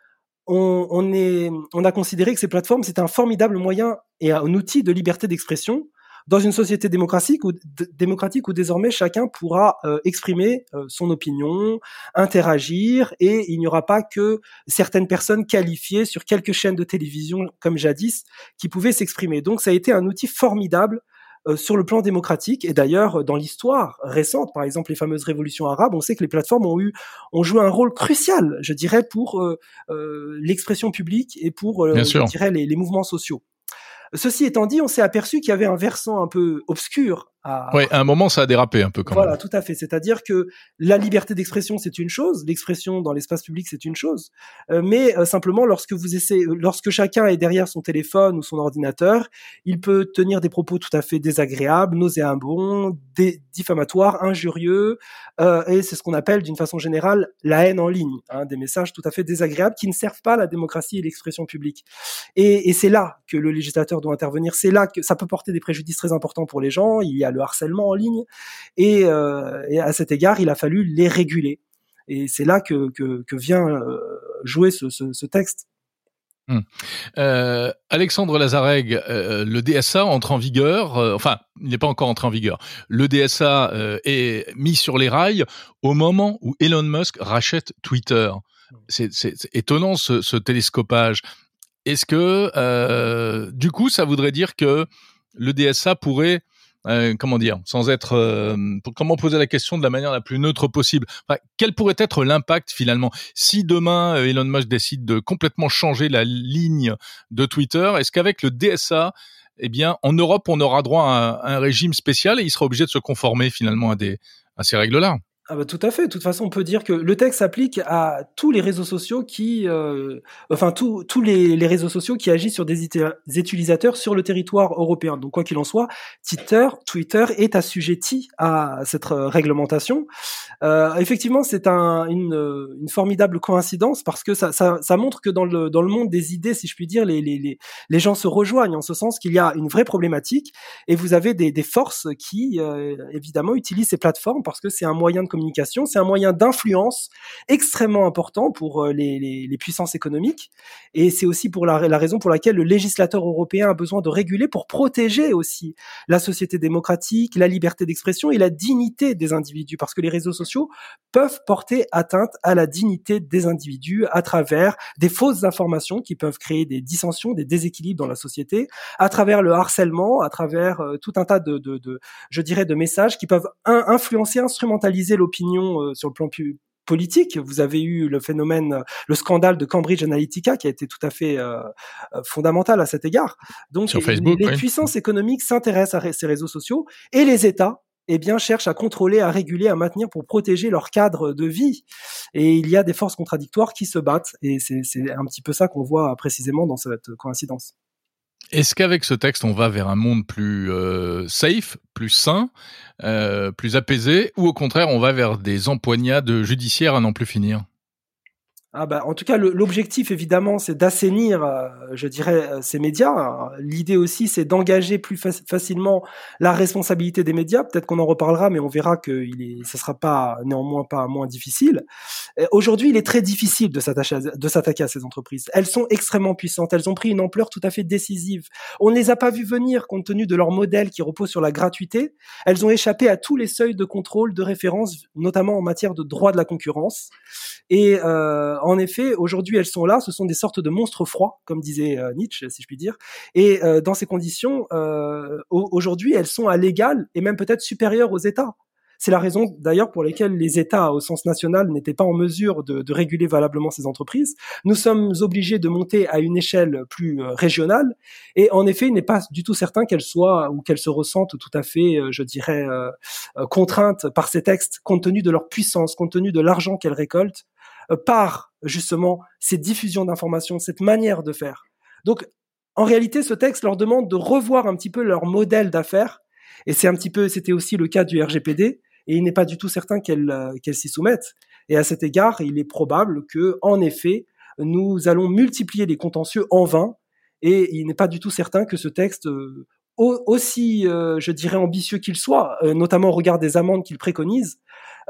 on, a considéré que ces plateformes c'était un formidable moyen et un outil de liberté d'expression dans une société démocratique où, démocratique où désormais chacun pourra euh, exprimer euh, son opinion, interagir, et il n'y aura pas que certaines personnes qualifiées sur quelques chaînes de télévision comme jadis qui pouvaient s'exprimer. Donc ça a été un outil formidable euh, sur le plan démocratique. Et d'ailleurs, dans l'histoire récente, par exemple les fameuses révolutions arabes, on sait que les plateformes ont eu ont joué un rôle crucial, je dirais, pour euh, euh, l'expression publique et pour, je dirais, les, les mouvements sociaux. Ceci étant dit, on s'est aperçu qu'il y avait un versant un peu obscur à... Ouais, à un moment, ça a dérapé un peu quand voilà, même. Voilà, tout à fait. C'est-à-dire que la liberté d'expression, c'est une chose, l'expression dans l'espace public, c'est une chose. Euh, mais euh, simplement, lorsque vous essayez, lorsque chacun est derrière son téléphone ou son ordinateur, il peut tenir des propos tout à fait désagréables, nauséabonds, diffamatoires, injurieux, euh, et c'est ce qu'on appelle, d'une façon générale, la haine en ligne, hein, des messages tout à fait désagréables qui ne servent pas à la démocratie et l'expression publique. Et, et c'est là que le législateur doit intervenir. C'est là que ça peut porter des préjudices très importants pour les gens. Il y a le harcèlement en ligne. Et, euh, et, à cet égard, il a fallu les réguler. Et c'est là que, que, vient euh, jouer ce, ce, texte. Hum. Euh, Alexandre Lazareg, le DSA entre en vigueur, enfin, il n'est pas encore entré en vigueur. Le DSA est mis sur les rails au moment où Elon Musk rachète Twitter. C'est étonnant ce, ce télescopage. Est-ce que, du coup, ça voudrait dire que le DSA pourrait euh, comment dire, sans être, euh, comment poser la question de la manière la plus neutre possible. quel pourrait être l'impact finalement? Si demain euh, Elon Musk décide de complètement changer la ligne de Twitter Est-ce qu'avec le DSA, eh bien, en Europe, on aura droit à un, régime spécial et il sera obligé de se conformer finalement à ces règles-là? Ah bah tout à fait. De toute façon, on peut dire que le texte s'applique à tous les réseaux sociaux qui, euh, enfin tous les, réseaux sociaux qui agissent sur des, utilisateurs sur le territoire européen. Donc quoi qu'il en soit, Twitter, Twitter est assujetti à cette euh, réglementation. Euh, effectivement, c'est un, une, une, formidable coïncidence parce que ça, ça, ça, montre que dans le dans le monde des idées, si je puis dire, les les, les, gens se rejoignent en ce sens qu'il y a une vraie problématique et vous avez des, des forces qui euh, évidemment utilisent ces plateformes parce que c'est un moyen de communication, c'est un moyen d'influence extrêmement important pour euh, les, les, les puissances économiques. Et c'est aussi pour la, la, raison pour laquelle le législateur européen a besoin de réguler pour protéger aussi la société démocratique, la liberté d'expression et la dignité des individus. Parce que les réseaux sociaux peuvent porter atteinte à la dignité des individus à travers des fausses informations qui peuvent créer des dissensions, des déséquilibres dans la société, à travers le harcèlement, à travers euh, tout un tas de, de, de, je dirais, de messages qui peuvent influencer, instrumentaliser l'opinion euh, sur le plan politique. Vous avez eu le phénomène, euh, le scandale de Cambridge Analytica qui a été tout à fait euh, fondamental à cet égard. Donc, sur Facebook, les, puissances économiques s'intéressent à ces réseaux sociaux et les États eh bien, cherchent à contrôler, à réguler, à maintenir pour protéger leur cadre de vie. Et il y a des forces contradictoires qui se battent. Et c'est un petit peu ça qu'on voit précisément dans cette coïncidence. Est-ce qu'avec ce texte, on va vers un monde plus euh, safe, plus sain, euh, plus apaisé, ou au contraire, on va vers des empoignades judiciaires à n'en plus finir? Ah bah, en tout cas, l'objectif évidemment, c'est d'assainir, euh, je dirais, euh, ces médias. L'idée aussi, c'est d'engager plus facilement la responsabilité des médias. Peut-être qu'on en reparlera, mais on verra que il est, ça sera pas néanmoins pas moins difficile. Aujourd'hui, il est très difficile de s'attacher, de s'attaquer à ces entreprises. Elles sont extrêmement puissantes. Elles ont pris une ampleur tout à fait décisive. On ne les a pas vues venir compte tenu de leur modèle qui repose sur la gratuité. Elles ont échappé à tous les seuils de contrôle, de référence, notamment en matière de droit de la concurrence. Et euh, en effet, aujourd'hui, elles sont là. Ce sont des sortes de monstres froids, comme disait euh, Nietzsche, si je puis dire. Et euh, dans ces conditions, euh, aujourd'hui, elles sont à l'égal et même peut-être supérieures aux États. C'est la raison d'ailleurs pour laquelle les États, au sens national, n'étaient pas en mesure de, de, réguler valablement ces entreprises. Nous sommes obligés de monter à une échelle plus régionale, et en effet, il n'est pas du tout certain qu'elles soient ou qu'elles se ressentent tout à fait, je dirais, contraintes par ces textes, compte tenu de leur puissance, compte tenu de l'argent qu'elles récoltent, par justement ces diffusions d'informations, cette manière de faire. Donc, en réalité, ce texte leur demande de revoir un petit peu leur modèle d'affaires, et c'est un petit peu, c'était aussi le cas du RGPD, et il n'est pas du tout certain qu'elle euh, qu'elle s'y soumette. Et à cet égard, il est probable que, en effet, nous allons multiplier les contentieux en vain, et il n'est pas du tout certain que ce texte euh, aussi, je dirais, ambitieux qu'il soit, notamment au regard des amendes qu'il préconise,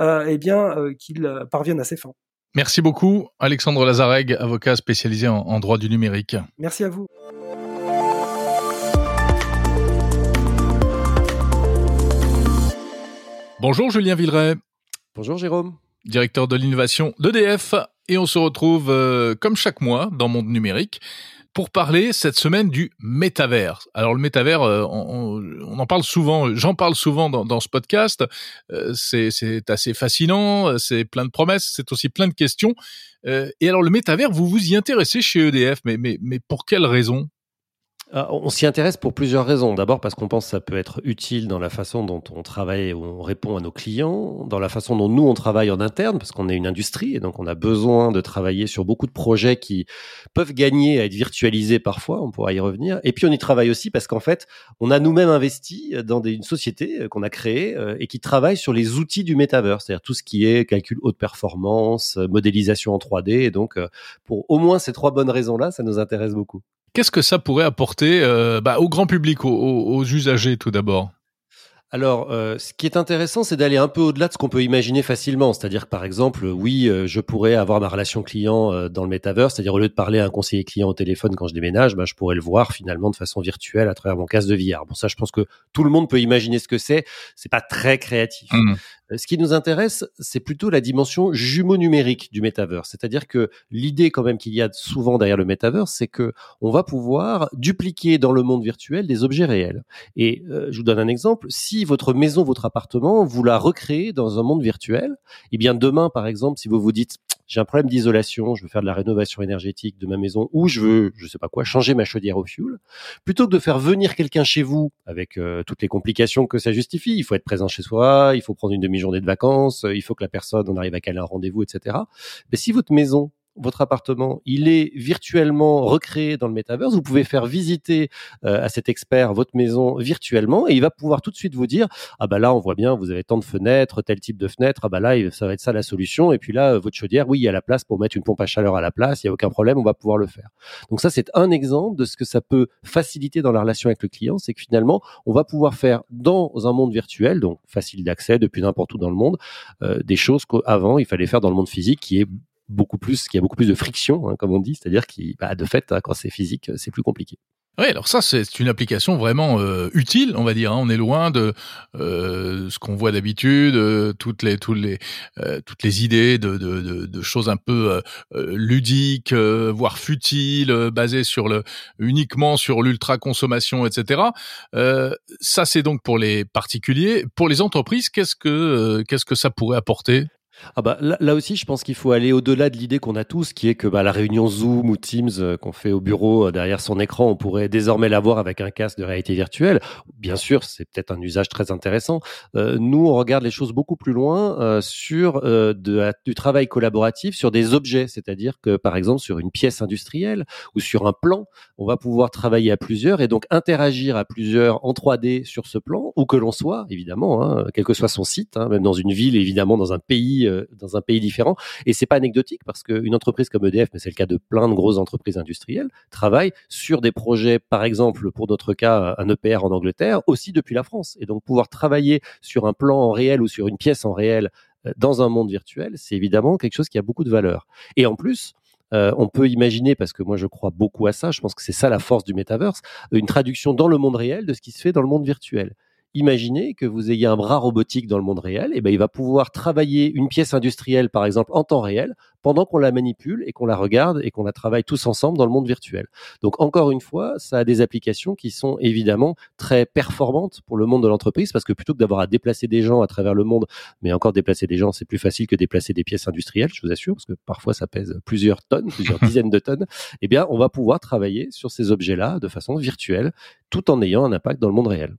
eh bien, qu'il parvienne à ses fins. Merci beaucoup, Alexandre Lazareg, avocat spécialisé en, droit du numérique. Merci à vous. Bonjour Julien Villeray. Bonjour Jérôme. Directeur de l'innovation d'EDF. Et on se retrouve euh, comme chaque mois dans Monde Numérique pour parler cette semaine du métavers. Alors le métavers, euh, on, en parle souvent, j'en parle souvent dans, ce podcast. Euh, c'est assez fascinant, c'est plein de promesses, c'est aussi plein de questions. Euh, et alors le métavers, vous vous y intéressez chez EDF, mais, mais, mais pour quelle raison? Ah, on s'y intéresse pour plusieurs raisons. D'abord parce qu'on pense que ça peut être utile dans la façon dont on travaille et on répond à nos clients, dans la façon dont nous on travaille en interne, parce qu'on est une industrie et donc on a besoin de travailler sur beaucoup de projets qui peuvent gagner à être virtualisés parfois, on pourra y revenir. Et puis on y travaille aussi parce qu'en fait, on a nous-mêmes investi dans une société euh, qu'on a créée euh, et qui travaille sur les outils du metaverse, c'est-à-dire tout ce qui est calcul haute performance, euh, modélisation en 3D. Et donc, pour au moins ces trois bonnes raisons-là, ça nous intéresse beaucoup. Qu'est-ce que ça pourrait apporter euh, bah, au grand public, aux usagers tout d'abord? Alors, euh, ce qui est intéressant, c'est d'aller un peu au-delà de ce qu'on peut imaginer facilement. C'est-à-dire que, par exemple, oui, euh, je pourrais avoir ma relation client euh, dans le metaverse, c'est-à-dire au lieu de parler à un conseiller client au téléphone quand je déménage, bah, je pourrais le voir finalement de façon virtuelle à travers mon casque de VR. Bon, ça, je pense que tout le monde peut imaginer ce que c'est. C'est pas très créatif. Mmh. Ce qui nous intéresse, c'est plutôt la dimension jumeau numérique du metaverse. C'est-à-dire que l'idée quand même qu'il y a souvent derrière le metaverse, c'est que on va pouvoir dupliquer dans le monde virtuel des objets réels. Et je vous donne un exemple. Si votre maison, votre appartement, vous la recréez dans un monde virtuel, eh bien demain, par exemple, si vous vous dites j'ai un problème d'isolation, je veux faire de la rénovation énergétique de ma maison ou je veux, je sais pas quoi, changer ma chaudière au fioul, plutôt que de faire venir quelqu'un chez vous avec euh, toutes les complications que ça justifie, il faut être présent chez soi, il faut prendre une demi-journée de vacances, il faut que la personne, on arrive à caler un rendez-vous, etc. Mais si votre maison, votre appartement, il est virtuellement recréé dans le metaverse. Vous pouvez faire visiter euh, à cet expert votre maison virtuellement et il va pouvoir tout de suite vous dire ah bah là on voit bien vous avez tant de fenêtres, tel type de fenêtre, ah bah là ça va être ça la solution et puis là votre chaudière oui il y a la place pour mettre une pompe à chaleur à la place, il y a aucun problème, on va pouvoir le faire. Donc ça c'est un exemple de ce que ça peut faciliter dans la relation avec le client, c'est que finalement on va pouvoir faire dans un monde virtuel donc facile d'accès depuis n'importe où dans le monde euh, des choses qu'avant il fallait faire dans le monde physique qui est beaucoup plus, qui a beaucoup plus de friction, hein, comme on dit, c'est-à-dire qui, bah, de fait, hein, quand c'est physique, c'est plus compliqué. Oui, alors ça c'est une application vraiment euh, utile, on va dire. Hein. On est loin de euh, ce qu'on voit d'habitude, euh, toutes les toutes les toutes les idées de, de, de, choses un peu ludiques, voire futiles, basées sur le uniquement sur l'ultra consommation, etc. ça c'est donc pour les particuliers. Pour les entreprises, qu'est-ce que qu'est-ce que ça pourrait apporter? Ah bah là, aussi, je pense qu'il faut aller au-delà de l'idée qu'on a tous, qui est que bah, la réunion Zoom ou Teams euh, qu'on fait au bureau euh, derrière son écran, on pourrait désormais l'avoir avec un casque de réalité virtuelle. Bien sûr, c'est peut-être un usage très intéressant. Euh, nous, on regarde les choses beaucoup plus loin sur du travail collaboratif sur des objets, c'est-à-dire que par exemple sur une pièce industrielle ou sur un plan, on va pouvoir travailler à plusieurs et donc interagir à plusieurs en 3D sur ce plan, où que l'on soit, évidemment, hein, quel que soit son site, hein, même dans une ville, évidemment, dans un pays euh, dans un pays différent. Et c'est pas anecdotique parce qu'une entreprise comme EDF, mais c'est le cas de plein de grosses entreprises industrielles, travaille sur des projets, par exemple, pour notre cas, un EPR en Angleterre, aussi depuis la France. Et donc pouvoir travailler sur un plan en réel ou sur une pièce en réel euh, dans un monde virtuel, c'est évidemment quelque chose qui a beaucoup de valeur. Et en plus, euh, on peut imaginer, parce que moi je crois beaucoup à ça, je pense que c'est ça la force du metaverse, une traduction dans le monde réel de ce qui se fait dans le monde virtuel imaginez que vous ayez un bras robotique dans le monde réel, et ben il va pouvoir travailler une pièce industrielle, par exemple, en temps réel, pendant qu'on la manipule et qu'on la regarde et qu'on la travaille tous ensemble dans le monde virtuel. Donc encore une fois, ça a des applications qui sont évidemment très performantes pour le monde de l'entreprise, parce que plutôt que d'avoir à déplacer des gens à travers le monde, mais encore déplacer des gens, c'est plus facile que déplacer des pièces industrielles, je vous assure, parce que parfois ça pèse plusieurs tonnes, plusieurs dizaines de tonnes. Eh bien, on va pouvoir travailler sur ces objets-là de façon virtuelle, tout en ayant un impact dans le monde réel.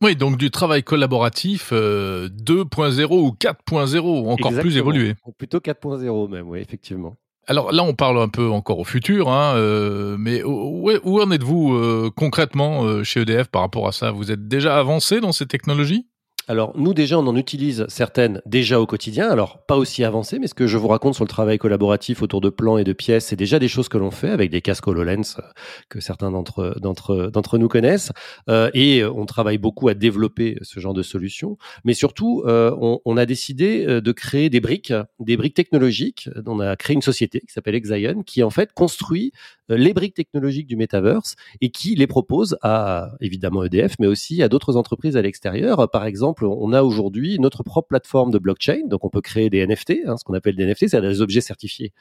Oui, donc du travail collaboratif 2.0 euh, ou 4.0, encore plus évolué. Plutôt 4.0 même, oui, effectivement. Alors là, on parle un peu encore au futur, hein, euh, mais où, où en êtes-vous euh, concrètement chez EDF par rapport à ça? Vous êtes déjà avancé dans ces technologies? Alors nous déjà, on en utilise certaines déjà au quotidien. Alors pas aussi avancées, mais ce que je vous raconte sur le travail collaboratif autour de plans et de pièces, c'est déjà des choses que l'on fait avec des casques HoloLens euh, que certains d'entre d'entre d'entre nous connaissent. Euh, et on travaille beaucoup à développer ce genre de solutions. Mais surtout, euh, on, on, a décidé euh, de créer des briques, des briques technologiques. On a créé une société qui s'appelle Exion, qui en fait construit les briques technologiques du metaverse et qui les propose à évidemment EDF, mais aussi à d'autres entreprises à l'extérieur. Par exemple, on a aujourd'hui notre propre plateforme de blockchain, donc on peut créer des NFT, hein, ce qu'on appelle des NFT, c'est des objets certifiés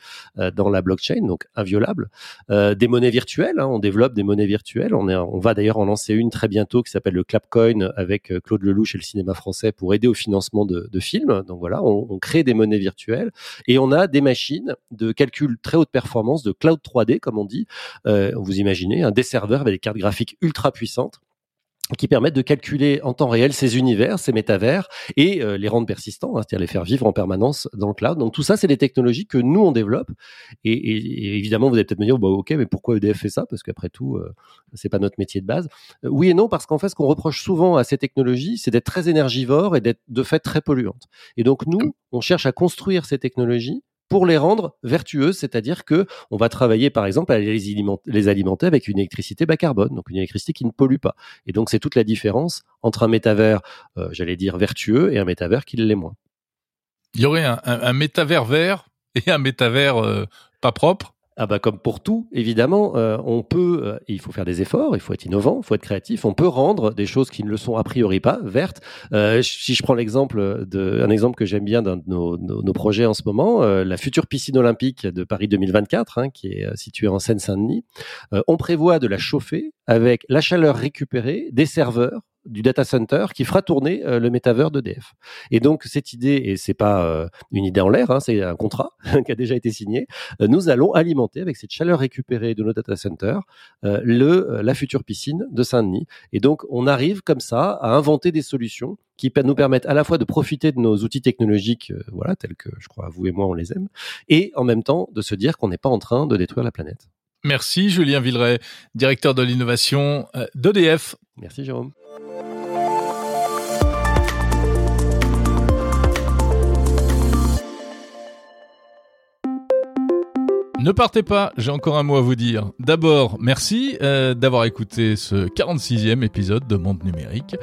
dans la blockchain, donc inviolables, des monnaies virtuelles. Hein, on développe des monnaies virtuelles. On, est, on va d'ailleurs en lancer une très bientôt qui s'appelle le Clapcoin avec Claude Lelouch et le cinéma français pour aider au financement de, de films. Donc voilà, on, on crée des monnaies virtuelles et on a des machines de calcul très haute performance, de cloud 3D comme on dit. Euh, vous imaginez, un des serveurs avec des cartes graphiques ultra puissantes qui permettent de calculer en temps réel ces univers, ces métavers, et euh, les rendre persistants, hein, c'est-à-dire les faire vivre en permanence dans le cloud. Donc tout ça, c'est des technologies que nous, on développe. Et, et, évidemment, vous allez peut-être me dire, bah, ok, mais pourquoi EDF fait ça? Parce qu'après tout, euh, c'est pas notre métier de base. Euh, oui et non, parce qu'en fait, ce qu'on reproche souvent à ces technologies, c'est d'être très énergivores et d'être de fait très polluantes. Et donc nous, on cherche à construire ces technologies pour les rendre vertueuses, c'est-à-dire que on va travailler par exemple à les alimenter, avec une électricité bas carbone, donc une électricité qui ne pollue pas. Et donc c'est toute la différence entre un métavers, euh, j'allais dire vertueux, et un métavers qui l'est moins. Il y aurait un, métavers vert et un métavers euh, pas propre ah bah comme pour tout, évidemment, euh, on peut, euh, il faut faire des efforts, il faut être innovant, il faut être créatif, on peut rendre des choses qui ne le sont a priori pas vertes. Euh, si je prends l'exemple de, un exemple que j'aime bien d'un de nos, nos, projets en ce moment, la future piscine olympique de Paris 2024, hein, qui est située en Seine-Saint-Denis, on prévoit de la chauffer avec la chaleur récupérée des serveurs du data center qui fera tourner euh, le métavers d'EDF. Et donc cette idée, et c'est pas euh, une idée en l'air, hein, c'est un contrat qui a déjà été signé, euh, nous allons alimenter avec cette chaleur récupérée de nos data centers le, la future piscine de Saint-Denis. Et donc on arrive comme ça à inventer des solutions qui nous permettent à la fois de profiter de nos outils technologiques, voilà, tels que je crois vous et moi on les aime, et en même temps de se dire qu'on n'est pas en train de détruire la planète. Merci Julien Villeray, directeur de l'innovation d'EDF. Merci Jérôme. Ne partez pas, j'ai encore un mot à vous dire. D'abord, merci euh, d'avoir écouté ce 46e épisode de Monde Numérique.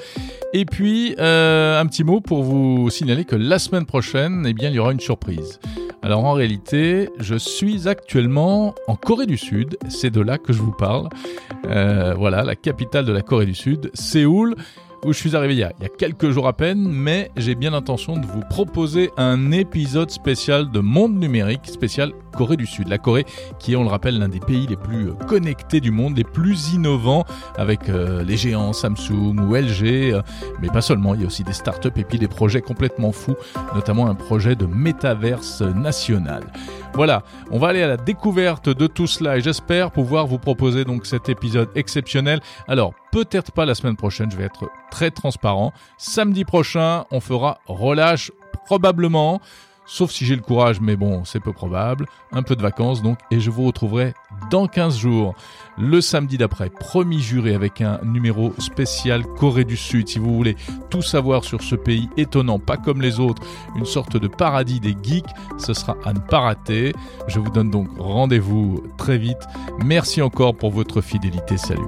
Et puis, euh, un petit mot pour vous signaler que la semaine prochaine, eh bien, il y aura une surprise. Alors en réalité, je suis actuellement en Corée du Sud, c'est de là que je vous parle. Euh, voilà, la capitale de la Corée du Sud, Séoul où je suis arrivé il y, a, il y a quelques jours à peine, mais j'ai bien l'intention de vous proposer un épisode spécial de Monde Numérique, spécial Corée du Sud. La Corée qui est, on le rappelle, l'un des pays les plus euh, connectés du monde, les plus innovants, avec euh, les géants Samsung ou LG, euh, mais pas seulement, il y a aussi des startups et puis des projets complètement fous, notamment un projet de métaverse national. Voilà, on va aller à la découverte de tout cela et j'espère pouvoir vous proposer donc cet épisode exceptionnel. Alors, peut-être pas la semaine prochaine, je vais être très transparent. Samedi prochain, on fera relâche probablement sauf si j'ai le courage, mais bon, c'est peu probable. Un peu de vacances donc, et je vous retrouverai dans 15 jours, le samedi d'après, promis juré avec un numéro spécial Corée du Sud. Si vous voulez tout savoir sur ce pays étonnant, pas comme les autres, une sorte de paradis des geeks, ce sera à ne pas rater. Je vous donne donc rendez-vous très vite. Merci encore pour votre fidélité. Salut.